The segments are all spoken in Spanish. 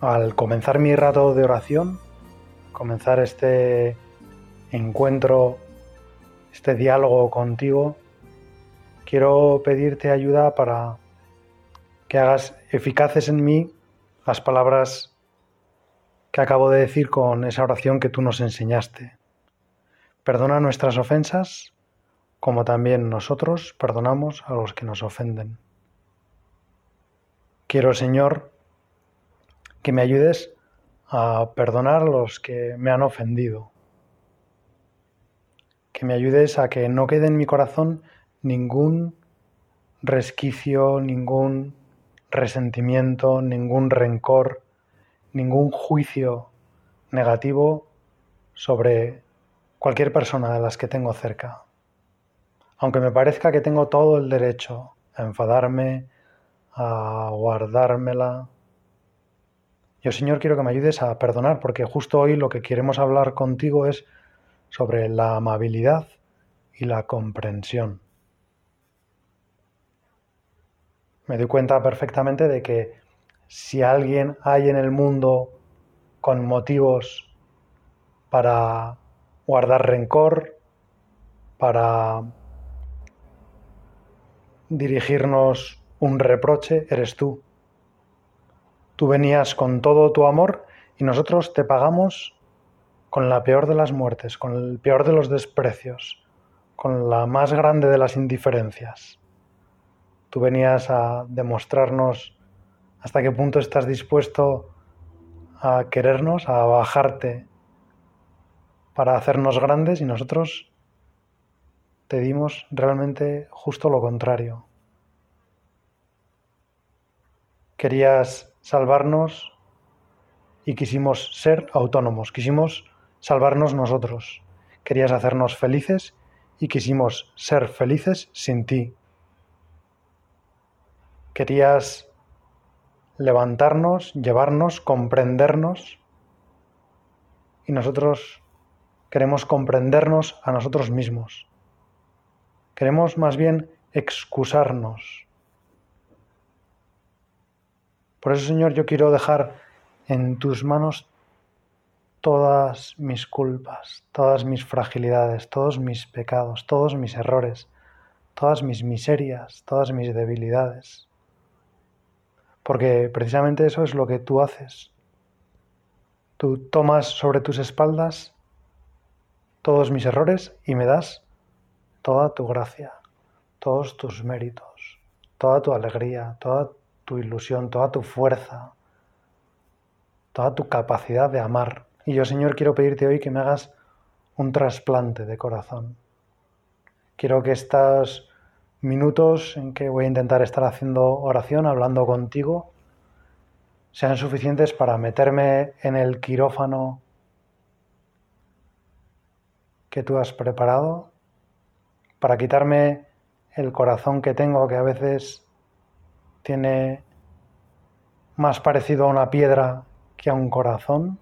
al comenzar mi rato de oración, comenzar este encuentro, este diálogo contigo, quiero pedirte ayuda para que hagas eficaces en mí las palabras que acabo de decir con esa oración que tú nos enseñaste. Perdona nuestras ofensas, como también nosotros perdonamos a los que nos ofenden. Quiero, Señor, que me ayudes a perdonar a los que me han ofendido. Que me ayudes a que no quede en mi corazón ningún resquicio, ningún resentimiento, ningún rencor, ningún juicio negativo sobre cualquier persona de las que tengo cerca. Aunque me parezca que tengo todo el derecho a enfadarme, a guardármela, yo, Señor, quiero que me ayudes a perdonar, porque justo hoy lo que queremos hablar contigo es sobre la amabilidad y la comprensión. Me doy cuenta perfectamente de que si alguien hay en el mundo con motivos para guardar rencor, para dirigirnos un reproche, eres tú. Tú venías con todo tu amor y nosotros te pagamos con la peor de las muertes, con el peor de los desprecios, con la más grande de las indiferencias. Tú venías a demostrarnos hasta qué punto estás dispuesto a querernos, a bajarte para hacernos grandes y nosotros te dimos realmente justo lo contrario. Querías salvarnos y quisimos ser autónomos, quisimos salvarnos nosotros. Querías hacernos felices y quisimos ser felices sin ti. Querías levantarnos, llevarnos, comprendernos y nosotros queremos comprendernos a nosotros mismos. Queremos más bien excusarnos por eso, Señor, yo quiero dejar en tus manos todas mis culpas, todas mis fragilidades, todos mis pecados, todos mis errores, todas mis miserias, todas mis debilidades. Porque precisamente eso es lo que tú haces. Tú tomas sobre tus espaldas todos mis errores y me das toda tu gracia, todos tus méritos, toda tu alegría, toda tu ilusión, toda tu fuerza, toda tu capacidad de amar. Y yo, Señor, quiero pedirte hoy que me hagas un trasplante de corazón. Quiero que estos minutos en que voy a intentar estar haciendo oración, hablando contigo, sean suficientes para meterme en el quirófano que tú has preparado, para quitarme el corazón que tengo que a veces tiene más parecido a una piedra que a un corazón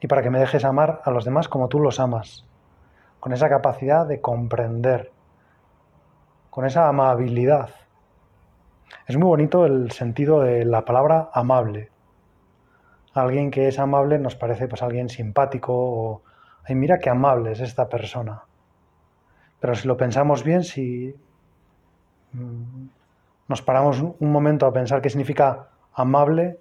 y para que me dejes amar a los demás como tú los amas, con esa capacidad de comprender, con esa amabilidad. Es muy bonito el sentido de la palabra amable. Alguien que es amable nos parece pues alguien simpático ay mira qué amable es esta persona. Pero si lo pensamos bien, si mm, nos paramos un momento a pensar qué significa amable,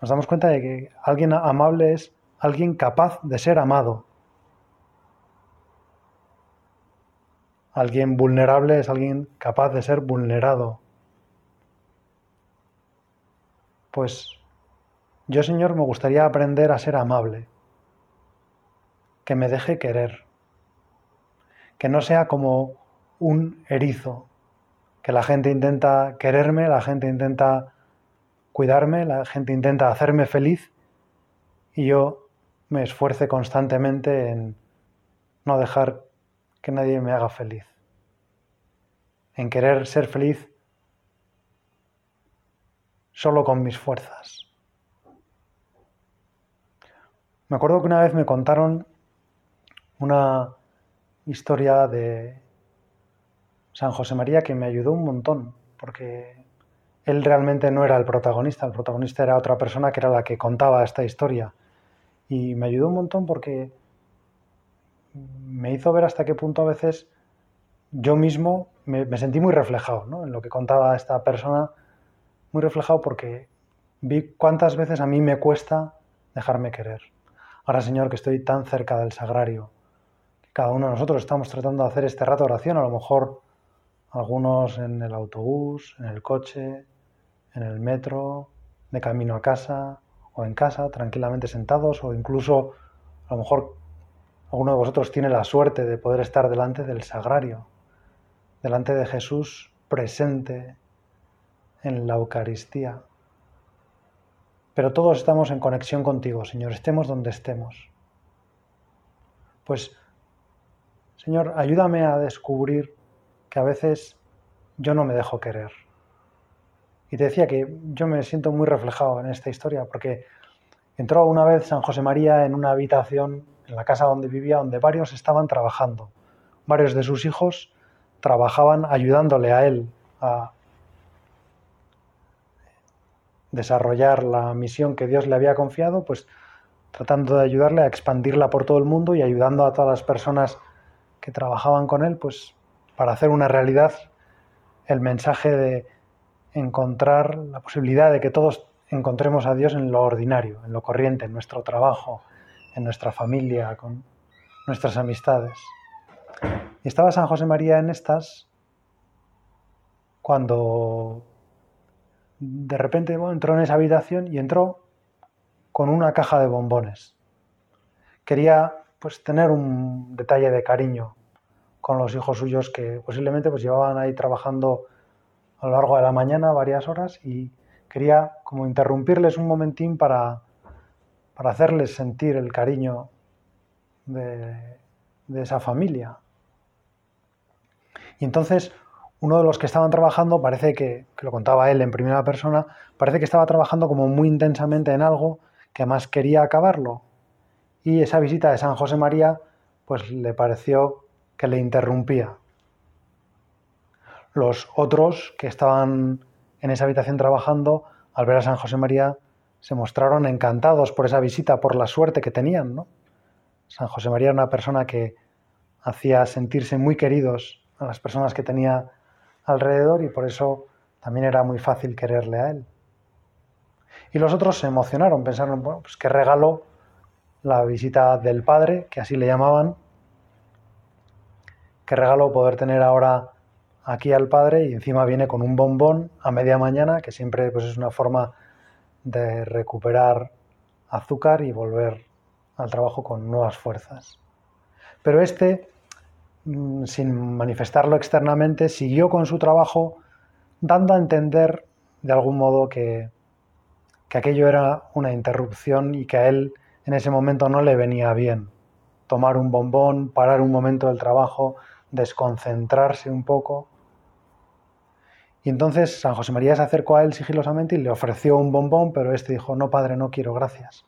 nos damos cuenta de que alguien amable es alguien capaz de ser amado. Alguien vulnerable es alguien capaz de ser vulnerado. Pues yo, Señor, me gustaría aprender a ser amable, que me deje querer, que no sea como un erizo, que la gente intenta quererme, la gente intenta cuidarme, la gente intenta hacerme feliz y yo me esfuerce constantemente en no dejar que nadie me haga feliz, en querer ser feliz solo con mis fuerzas. Me acuerdo que una vez me contaron una historia de San José María que me ayudó un montón, porque él realmente no era el protagonista, el protagonista era otra persona que era la que contaba esta historia. Y me ayudó un montón porque me hizo ver hasta qué punto a veces yo mismo me, sentí muy reflejado ¿no? en lo que contaba esta persona, muy reflejado porque vi cuántas veces a mí me cuesta dejarme querer. Ahora, Señor, que estoy tan cerca del sagrario, que cada uno de nosotros estamos tratando de hacer este rato de oración, a lo mejor algunos en el autobús, en el coche, en el metro, de camino a casa o en casa, tranquilamente sentados, o incluso a lo mejor alguno de vosotros tiene la suerte de poder estar delante del sagrario, delante de Jesús presente en la Eucaristía. Pero todos estamos en conexión contigo, Señor, estemos donde estemos. Pues, Señor, ayúdame a descubrir que a veces yo no me dejo querer. Y te decía que yo me siento muy reflejado en esta historia, porque entró una vez San José María en una habitación en la casa donde vivía, donde varios estaban trabajando. Varios de sus hijos trabajaban ayudándole a él a desarrollar la misión que Dios le había confiado, pues tratando de ayudarle a expandirla por todo el mundo y ayudando a todas las personas que trabajaban con él, pues para hacer una realidad el mensaje de encontrar la posibilidad de que todos encontremos a Dios en lo ordinario, en lo corriente, en nuestro trabajo, en nuestra familia, con nuestras amistades. Y estaba San José María en estas cuando de repente entró en esa habitación y entró con una caja de bombones. Quería pues tener un detalle de cariño con los hijos suyos que posiblemente pues llevaban ahí trabajando a lo largo de la mañana varias horas y quería como interrumpirles un momentín para, para hacerles sentir el cariño de, esa familia. Y entonces uno de los que estaban trabajando, parece que, que, lo contaba él en primera persona, parece que estaba trabajando como muy intensamente en algo que además quería acabarlo. Y esa visita de San José María, pues le pareció que le interrumpía. Los otros que estaban en esa habitación trabajando, al ver a San José María, se mostraron encantados por esa visita, por la suerte que tenían. San José María era una persona que hacía sentirse muy queridos a las personas que tenía alrededor y por eso también era muy fácil quererle a él. Y los otros se emocionaron, pensaron, bueno, pues qué regalo la visita del padre, que así le llamaban, qué regalo poder tener ahora aquí al padre y encima viene con un bombón a media mañana, que siempre pues, es una forma de recuperar azúcar y volver al trabajo con nuevas fuerzas. Pero este, mm, sin manifestarlo externamente, siguió con su trabajo dando a entender de algún modo que, que aquello era una interrupción y que a él en ese momento no le venía bien. Tomar un bombón, parar un momento del trabajo, desconcentrarse un poco. Y entonces San José María se acercó a él sigilosamente y le ofreció un bombón, pero este dijo, no, padre, no quiero, gracias.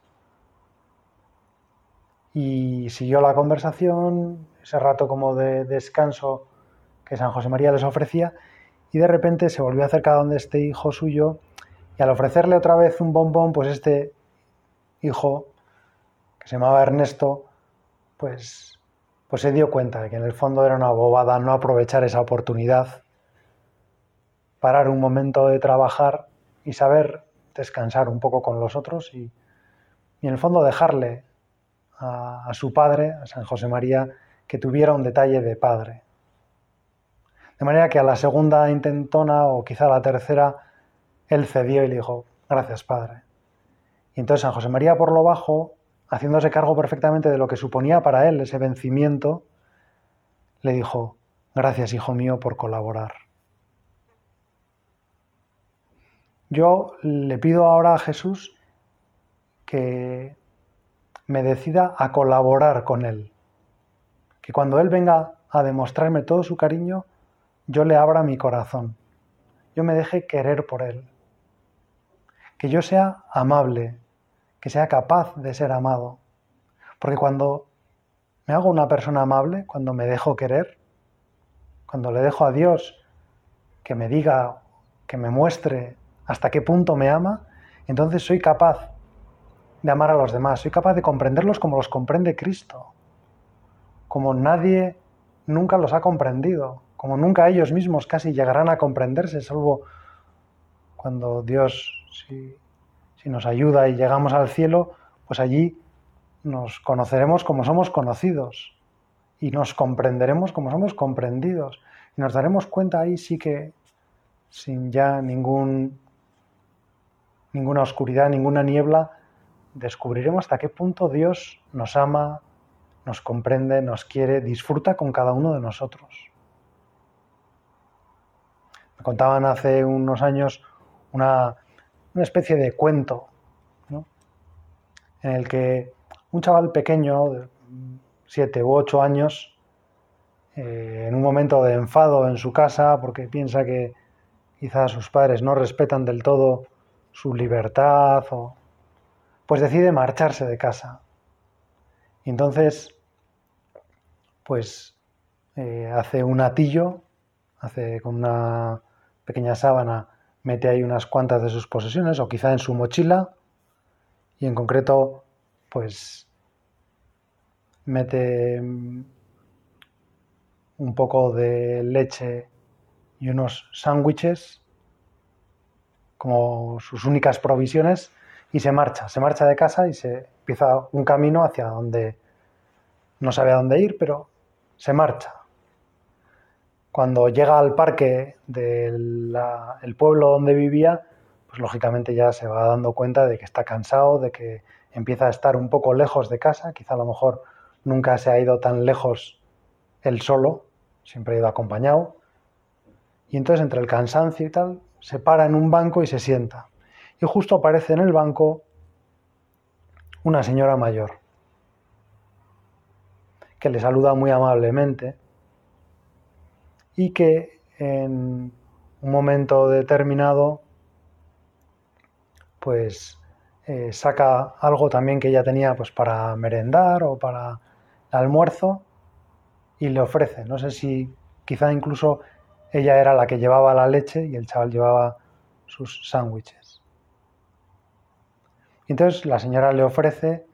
Y siguió la conversación, ese rato como de descanso que San José María les ofrecía, y de repente se volvió a acercar a donde este hijo suyo, y al ofrecerle otra vez un bombón, pues este hijo, que se llamaba Ernesto, pues pues se dio cuenta de que en el fondo era una bobada no aprovechar esa oportunidad, parar un momento de trabajar y saber descansar un poco con los otros y, en el fondo dejarle a, a su padre, a San José María, que tuviera un detalle de padre. De manera que a la segunda intentona o quizá a la tercera, él cedió y le dijo, gracias padre. Y entonces San José María por lo bajo haciéndose cargo perfectamente de lo que suponía para él ese vencimiento, le dijo, gracias hijo mío por colaborar. Yo le pido ahora a Jesús que me decida a colaborar con Él. Que cuando Él venga a demostrarme todo su cariño, yo le abra mi corazón, yo me deje querer por Él. Que yo sea amable, que sea capaz de ser amado. Porque cuando me hago una persona amable, cuando me dejo querer, cuando le dejo a Dios que me diga, que me muestre hasta qué punto me ama, entonces soy capaz de amar a los demás, soy capaz de comprenderlos como los comprende Cristo, como nadie nunca los ha comprendido, como nunca ellos mismos casi llegarán a comprenderse, salvo cuando Dios, si, si nos ayuda y llegamos al cielo, pues allí nos conoceremos como somos conocidos y nos comprenderemos como somos comprendidos. Y nos daremos cuenta ahí sí que sin ya ningún, ninguna oscuridad, ninguna niebla, descubriremos hasta qué punto Dios nos ama, nos comprende, nos quiere, disfruta con cada uno de nosotros. Me contaban hace unos años una, especie de cuento en el que un chaval pequeño, de siete u ocho años, eh, en un momento de enfado en su casa, porque piensa que quizás sus padres no respetan del todo su libertad, o, pues decide marcharse de casa. Y entonces, pues eh, hace un atillo, hace con una pequeña sábana, mete ahí unas cuantas de sus posesiones, o quizá en su mochila, y en concreto, pues mete mm, un poco de leche y unos sándwiches como sus únicas provisiones y se marcha, se marcha de casa y se empieza un camino hacia donde no sabe a dónde ir, pero se marcha. Cuando llega al parque del pueblo donde vivía, pues lógicamente ya se va dando cuenta de que está cansado, de que empieza a estar un poco lejos de casa, quizá a lo mejor nunca se ha ido tan lejos él solo, siempre ha ido acompañado, y entonces entre el cansancio y tal, se para en un banco y se sienta. Y justo aparece en el banco una señora mayor, que le saluda muy amablemente y que en un momento determinado pues eh, saca algo también que ella tenía pues para merendar o para el almuerzo y le ofrece. No sé si quizá incluso ella era la que llevaba la leche y el chaval llevaba sus sándwiches. entonces la señora le ofrece,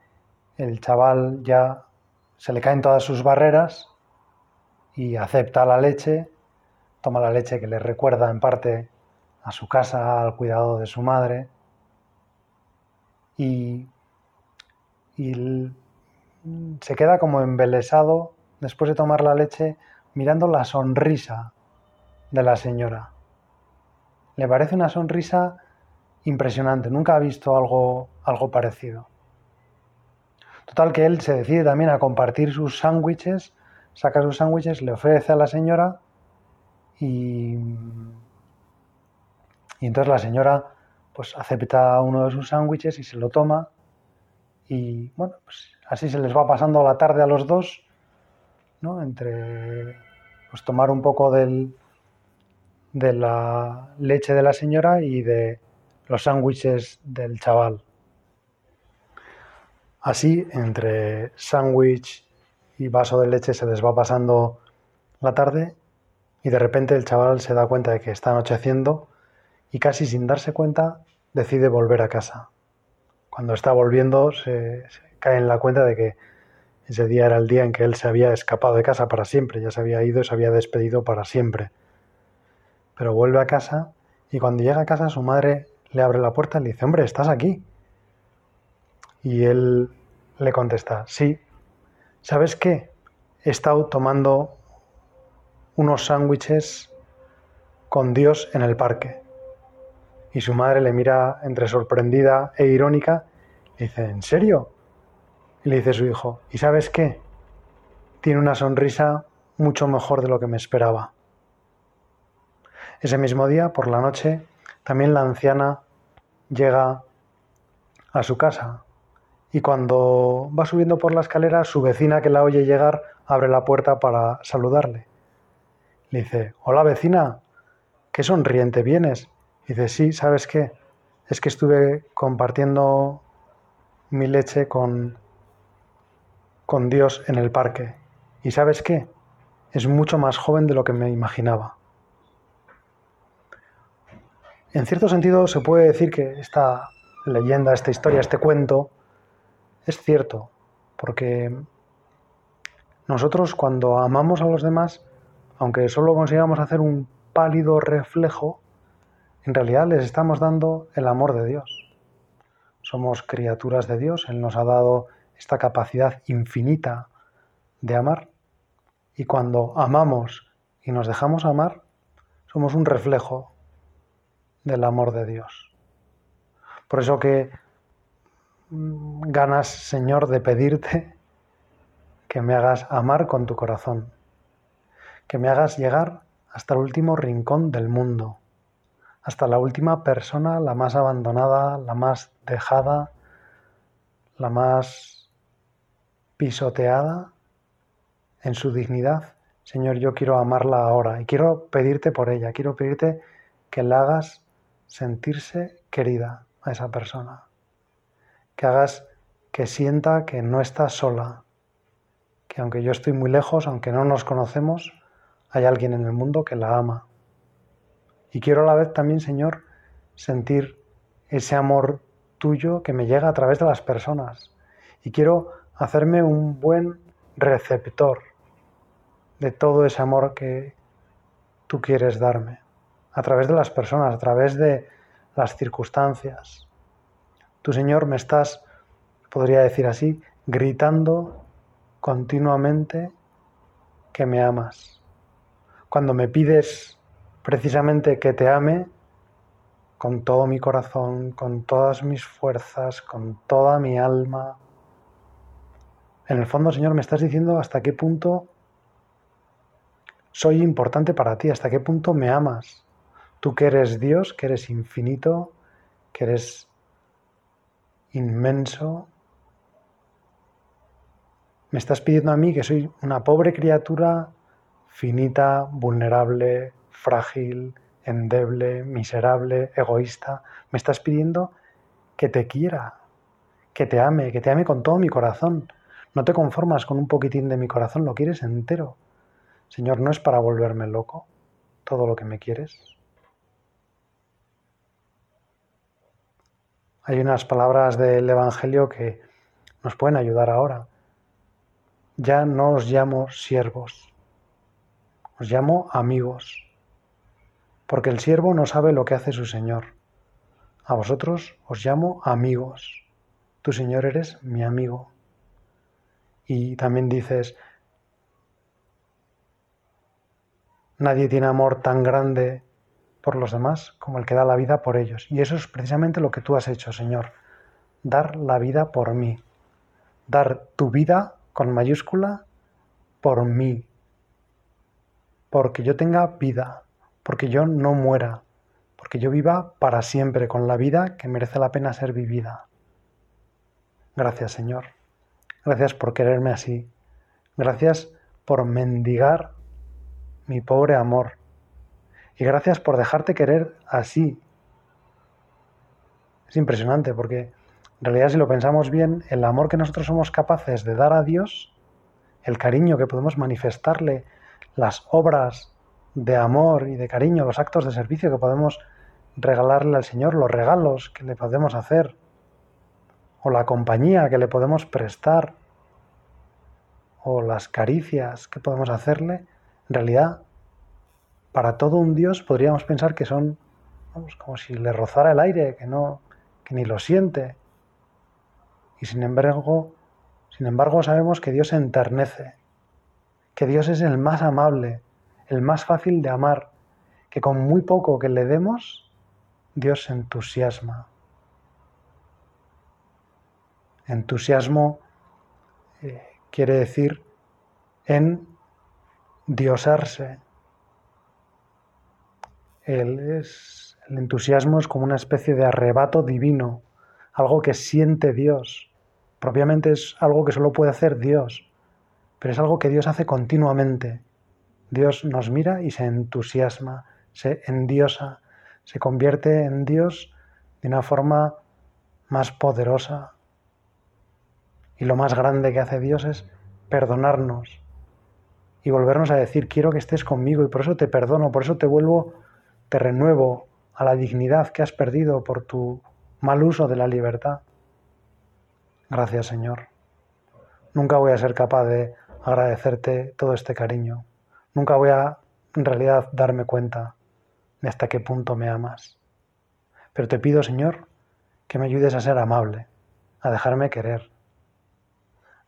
el chaval ya se le caen todas sus barreras y acepta la leche, toma la leche que le recuerda en parte a su casa, al cuidado de su madre, y, y se queda como embelesado después de tomar la leche mirando la sonrisa de la señora. Le parece una sonrisa impresionante, nunca ha visto algo, algo parecido. Total que él se decide también a compartir sus sándwiches, saca sus sándwiches, le ofrece a la señora y, y entonces la señora pues acepta uno de sus sándwiches y se lo toma y bueno, pues así se les va pasando la tarde a los dos, ¿no? Entre pues tomar un poco del, de la leche de la señora y de los sándwiches del chaval. Así, entre sándwich y vaso de leche se les va pasando la tarde y de repente el chaval se da cuenta de que está anocheciendo y casi sin darse cuenta decide volver a casa. Cuando está volviendo se, se, cae en la cuenta de que ese día era el día en que él se había escapado de casa para siempre, ya se había ido y se había despedido para siempre pero vuelve a casa y cuando llega a casa su madre le abre la puerta y le dice, hombre, ¿estás aquí? Y él le contesta, sí, ¿sabes qué? He estado tomando unos sándwiches con Dios en el parque. Y su madre le mira entre sorprendida e irónica y dice, ¿en serio? Y le dice su hijo, ¿y sabes qué? Tiene una sonrisa mucho mejor de lo que me esperaba. Ese mismo día, por la noche, también la anciana llega a su casa y cuando va subiendo por la escalera, su vecina que la oye llegar abre la puerta para saludarle. Le dice, hola vecina, qué sonriente vienes. dice, sí, ¿sabes qué? Es que estuve compartiendo mi leche con, con Dios en el parque. ¿Y sabes qué? Es mucho más joven de lo que me imaginaba. En cierto sentido se puede decir que esta leyenda, esta historia, este cuento, es cierto, porque nosotros cuando amamos a los demás, aunque solo consigamos hacer un pálido reflejo, en realidad les estamos dando el amor de Dios. Somos criaturas de Dios, Él nos ha dado esta capacidad infinita de amar y cuando amamos y nos dejamos amar, somos un reflejo del amor de Dios. Por eso que ganas, Señor, de pedirte que me hagas amar con tu corazón, que me hagas llegar hasta el último rincón del mundo, hasta la última persona, la más abandonada, la más dejada, la más pisoteada en su dignidad. Señor, yo quiero amarla ahora y quiero pedirte por ella, quiero pedirte que la hagas sentirse querida a esa persona, que hagas que sienta que no está sola, que aunque yo estoy muy lejos, aunque no nos conocemos, hay alguien en el mundo que la ama. Y quiero a la vez también, Señor, sentir ese amor tuyo que me llega a través de las personas. Y quiero hacerme un buen receptor de todo ese amor que tú quieres darme, a través de las personas, a través de las circunstancias. Tu Señor me estás, podría decir así, gritando continuamente que me amas. Cuando me pides precisamente que te ame, con todo mi corazón, con todas mis fuerzas, con toda mi alma. En el fondo, Señor, me estás diciendo hasta qué punto soy importante para ti, hasta qué punto me amas. Tú que eres Dios, que eres infinito, que eres inmenso, me estás pidiendo a mí que soy una pobre criatura finita, vulnerable, frágil, endeble, miserable, egoísta. Me estás pidiendo que te quiera, que te ame, que te ame con todo mi corazón. No te conformas con un poquitín de mi corazón, lo quieres entero. Señor, no es para volverme loco todo lo que me quieres. Hay unas palabras del Evangelio que nos pueden ayudar ahora ya no os llamo siervos, os llamo amigos, porque el siervo no sabe lo que hace su Señor. A vosotros os llamo amigos, tu Señor eres mi amigo. Y también dices, nadie tiene amor tan grande por los demás como el que da la vida por ellos. Y eso es precisamente lo que tú has hecho, Señor, dar la vida por mí, dar tu vida con mayúscula por mí, porque yo tenga vida, porque yo no muera, porque yo viva para siempre con la vida que merece la pena ser vivida. Gracias Señor, gracias por quererme así, gracias por mendigar mi pobre amor y gracias por dejarte querer así. Es impresionante porque en realidad, si lo pensamos bien, el amor que nosotros somos capaces de dar a Dios, el cariño que podemos manifestarle, las obras de amor y de cariño, los actos de servicio que podemos regalarle al Señor, los regalos que le podemos hacer, o la compañía que le podemos prestar, o las caricias que podemos hacerle, en realidad, para todo un Dios podríamos pensar que son como si le rozara el aire, que no, que ni lo siente, y sin embargo, sin embargo sabemos que Dios se enternece, que Dios es el más amable, el más fácil de amar, que con muy poco que le demos, Dios se entusiasma. Entusiasmo eh, quiere decir en diosarse. El, es, el entusiasmo es como una especie de arrebato divino, algo que siente Dios propiamente es algo que solo puede hacer Dios, pero es algo que Dios hace continuamente. Dios nos mira y se entusiasma, se endiosa, se convierte en Dios de una forma más poderosa. Y lo más grande que hace Dios es perdonarnos y volvernos a decir, quiero que estés conmigo y por eso te perdono, por eso te vuelvo, te renuevo a la dignidad que has perdido por tu mal uso de la libertad. Gracias Señor. Nunca voy a ser capaz de agradecerte todo este cariño. Nunca voy a en realidad darme cuenta de hasta qué punto me amas. Pero te pido, Señor, que me ayudes a ser amable, a dejarme querer,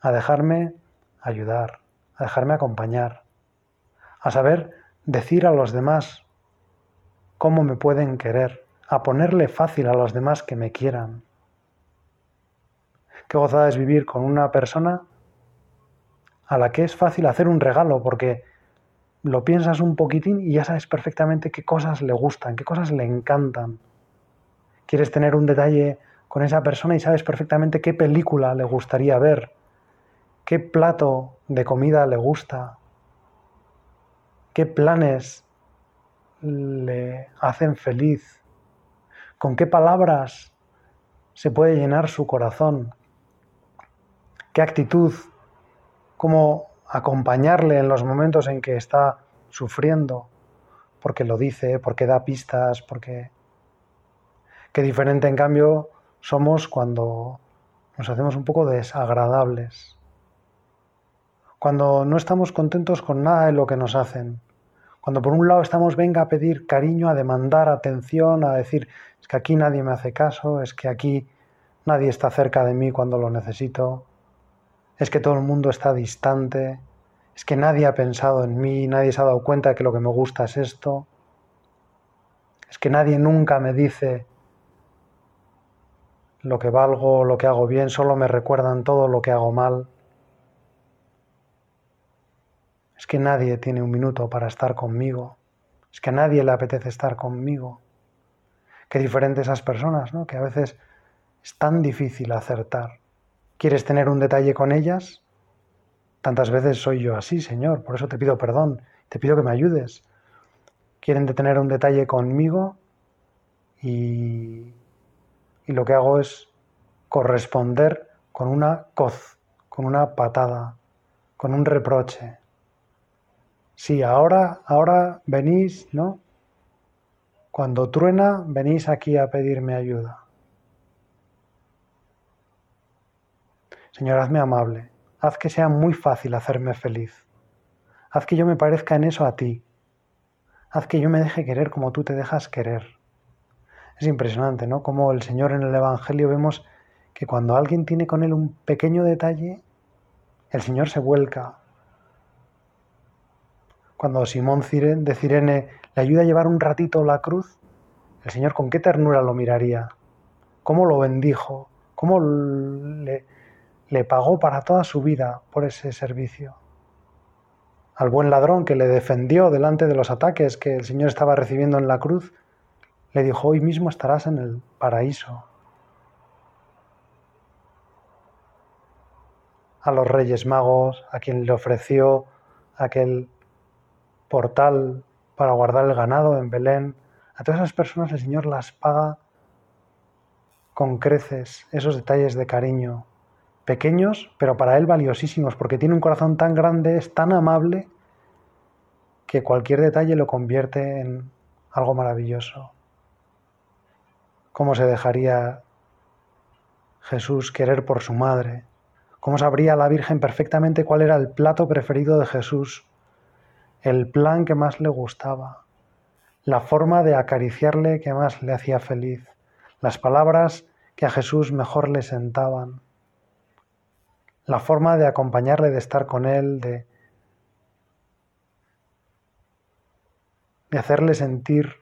a dejarme ayudar, a dejarme acompañar, a saber decir a los demás cómo me pueden querer, a ponerle fácil a los demás que me quieran. Qué gozada es vivir con una persona a la que es fácil hacer un regalo porque lo piensas un poquitín y ya sabes perfectamente qué cosas le gustan, qué cosas le encantan. Quieres tener un detalle con esa persona y sabes perfectamente qué película le gustaría ver, qué plato de comida le gusta, qué planes le hacen feliz, con qué palabras se puede llenar su corazón, qué actitud, cómo acompañarle en los momentos en que está sufriendo, porque lo dice, porque da pistas, porque... Qué diferente en cambio somos cuando nos hacemos un poco desagradables, cuando no estamos contentos con nada de lo que nos hacen, cuando por un lado estamos venga a pedir cariño, a demandar atención, a decir es que aquí nadie me hace caso, es que aquí nadie está cerca de mí cuando lo necesito, es que todo el mundo está distante, es que nadie ha pensado en mí, nadie se ha dado cuenta de que lo que me gusta es esto, es que nadie nunca me dice lo que valgo, lo que hago bien, solo me recuerdan todo lo que hago mal. Es que nadie tiene un minuto para estar conmigo, es que a nadie le apetece estar conmigo. Qué diferentes esas personas, ¿no? Que a veces es tan difícil acertar. ¿Quieres tener un detalle con ellas? Tantas veces soy yo así, Señor, por eso te pido perdón, te pido que me ayudes. Quieren tener un detalle conmigo y lo que hago es corresponder con una coz, con una patada, con un reproche. Sí, ahora, ahora venís, ¿no? Cuando truena, venís aquí a pedirme ayuda. Señor, hazme amable, haz que sea muy fácil hacerme feliz. Haz que yo me parezca en eso a ti. Haz que yo me deje querer como tú te dejas querer. Es impresionante, ¿no? Como el Señor en el Evangelio vemos que cuando alguien tiene con él un pequeño detalle, el Señor se vuelca. Cuando Simón de Cirene le ayuda a llevar un ratito la cruz, el Señor con qué ternura lo miraría, cómo lo bendijo, cómo le, le pagó para toda su vida por ese servicio. Al buen ladrón que le defendió delante de los ataques que el Señor estaba recibiendo en la cruz, le dijo, hoy mismo estarás en el paraíso. A los reyes magos, a quien le ofreció aquel portal para guardar el ganado en Belén, a todas esas personas el Señor las paga con creces, esos detalles de cariño, pequeños, pero para él valiosísimos, porque tiene un corazón tan grande, es tan amable, que cualquier detalle lo convierte en algo maravilloso. ¿Cómo se dejaría Jesús querer por su madre? ¿Cómo sabría la Virgen perfectamente cuál era el plato preferido de Jesús? El plan que más le gustaba, la forma de acariciarle que más le hacía feliz, las palabras que a Jesús mejor le sentaban la forma de acompañarle, de estar con él, de, de hacerle sentir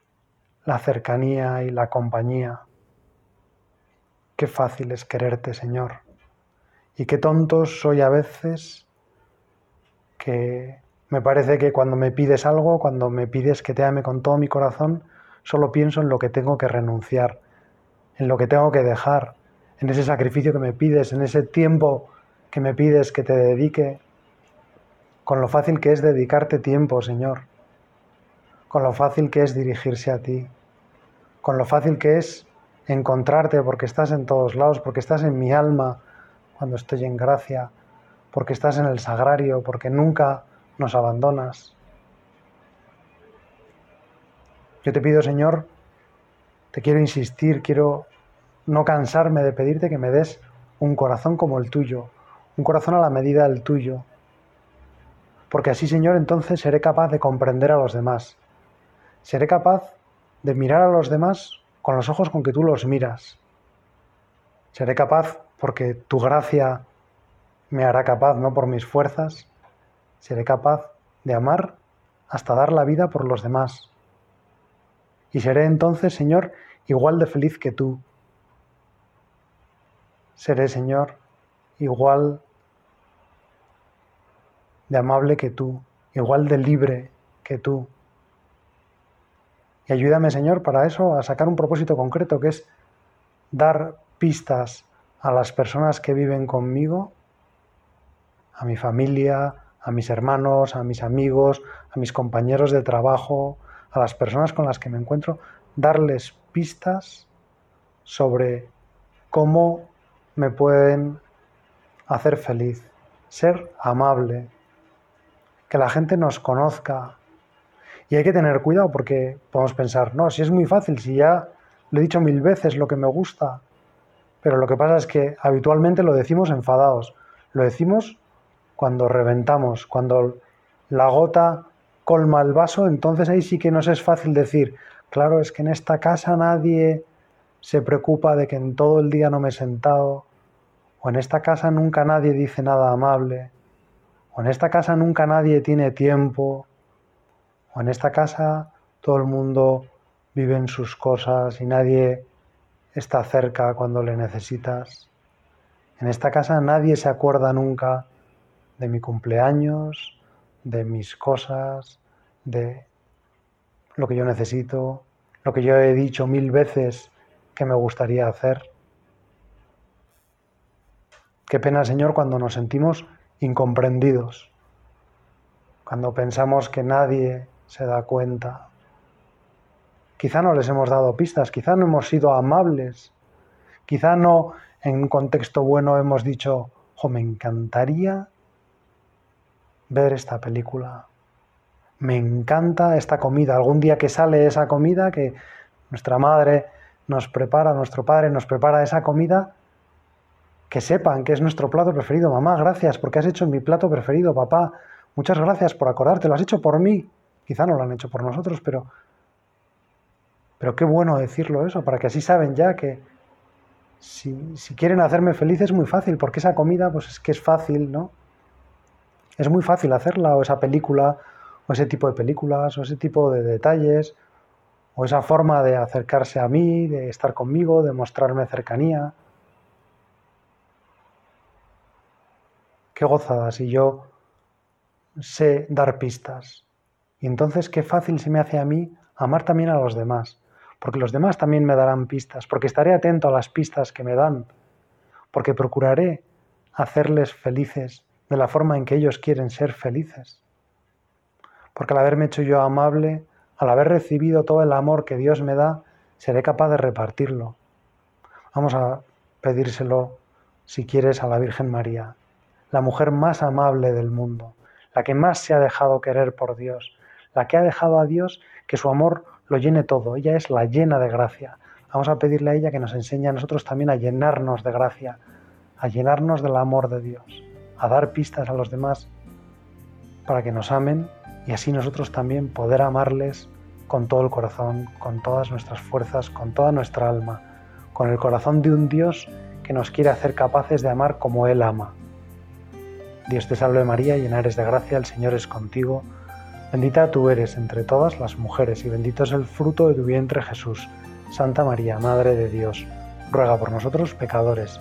la cercanía y la compañía. Qué fácil es quererte, Señor. Y qué tontos soy a veces que me parece que cuando me pides algo, cuando me pides que te ame con todo mi corazón, solo pienso en lo que tengo que renunciar, en lo que tengo que dejar, en ese sacrificio que me pides, en ese tiempo que me pides que te dedique, con lo fácil que es dedicarte tiempo, Señor, con lo fácil que es dirigirse a ti, con lo fácil que es encontrarte porque estás en todos lados, porque estás en mi alma cuando estoy en gracia, porque estás en el sagrario, porque nunca nos abandonas. Yo te pido, Señor, te quiero insistir, quiero no cansarme de pedirte que me des un corazón como el tuyo, un corazón a la medida del tuyo, porque así, Señor, entonces seré capaz de comprender a los demás, seré capaz de mirar a los demás con los ojos con que tú los miras, seré capaz, porque tu gracia me hará capaz, no por mis fuerzas, seré capaz de amar hasta dar la vida por los demás. Y seré entonces, Señor, igual de feliz que tú, seré, Señor, igual de amable que tú, igual de libre que tú. Y ayúdame, Señor, para eso a sacar un propósito concreto, que es dar pistas a las personas que viven conmigo, a mi familia, a mis hermanos, a mis amigos, a mis compañeros de trabajo, a las personas con las que me encuentro, darles pistas sobre cómo me pueden hacer feliz, ser amable, que la gente nos conozca. Y hay que tener cuidado porque podemos pensar, no, si es muy fácil, si ya lo he dicho mil veces lo que me gusta, pero lo que pasa es que habitualmente lo decimos enfadados, lo decimos cuando reventamos, cuando la gota colma el vaso, entonces ahí sí que nos es fácil decir, claro, es que en esta casa nadie se preocupa de que en todo el día no me he sentado, o en esta casa nunca nadie dice nada amable, o en esta casa nunca nadie tiene tiempo, o en esta casa todo el mundo vive en sus cosas y nadie está cerca cuando le necesitas. En esta casa nadie se acuerda nunca de mi cumpleaños, de mis cosas, de lo que yo necesito, lo que yo he dicho mil veces que me gustaría hacer. Qué pena, Señor, cuando nos sentimos incomprendidos, cuando pensamos que nadie se da cuenta. Quizá no les hemos dado pistas, quizá no hemos sido amables, quizá no en un contexto bueno hemos dicho, jo, me encantaría ver esta película, me encanta esta comida, algún día que sale esa comida, que nuestra madre nos prepara, nuestro padre nos prepara esa comida, que sepan que es nuestro plato preferido. Mamá, gracias porque has hecho mi plato preferido. Papá, muchas gracias por acordarte. Lo has hecho por mí. Quizá no lo han hecho por nosotros, pero, pero qué bueno decirlo eso, para que así saben ya que si, si quieren hacerme feliz es muy fácil, porque esa comida, pues es que es fácil, ¿no? Es muy fácil hacerla, o esa película, o ese tipo de películas, o ese tipo de detalles, o esa forma de acercarse a mí, de estar conmigo, de mostrarme cercanía. qué gozada si yo sé dar pistas. Y entonces qué fácil se me hace a mí amar también a los demás, porque los demás también me darán pistas, porque estaré atento a las pistas que me dan, porque procuraré hacerles felices de la forma en que ellos quieren ser felices. Porque al haberme hecho yo amable, al haber recibido todo el amor que Dios me da, seré capaz de repartirlo. Vamos a pedírselo, si quieres, a la Virgen María la mujer más amable del mundo, la que más se ha dejado querer por Dios, la que ha dejado a Dios que su amor lo llene todo. Ella es la llena de gracia. Vamos a pedirle a ella que nos enseñe a nosotros también a llenarnos de gracia, a llenarnos del amor de Dios, a dar pistas a los demás para que nos amen y así nosotros también poder amarles con todo el corazón, con todas nuestras fuerzas, con toda nuestra alma, con el corazón de un Dios que nos quiere hacer capaces de amar como Él ama. Dios te salve María, llena eres de gracia, el Señor es contigo. Bendita tú eres entre todas las mujeres y bendito es el fruto de tu vientre Jesús. Santa María, Madre de Dios, ruega por nosotros pecadores,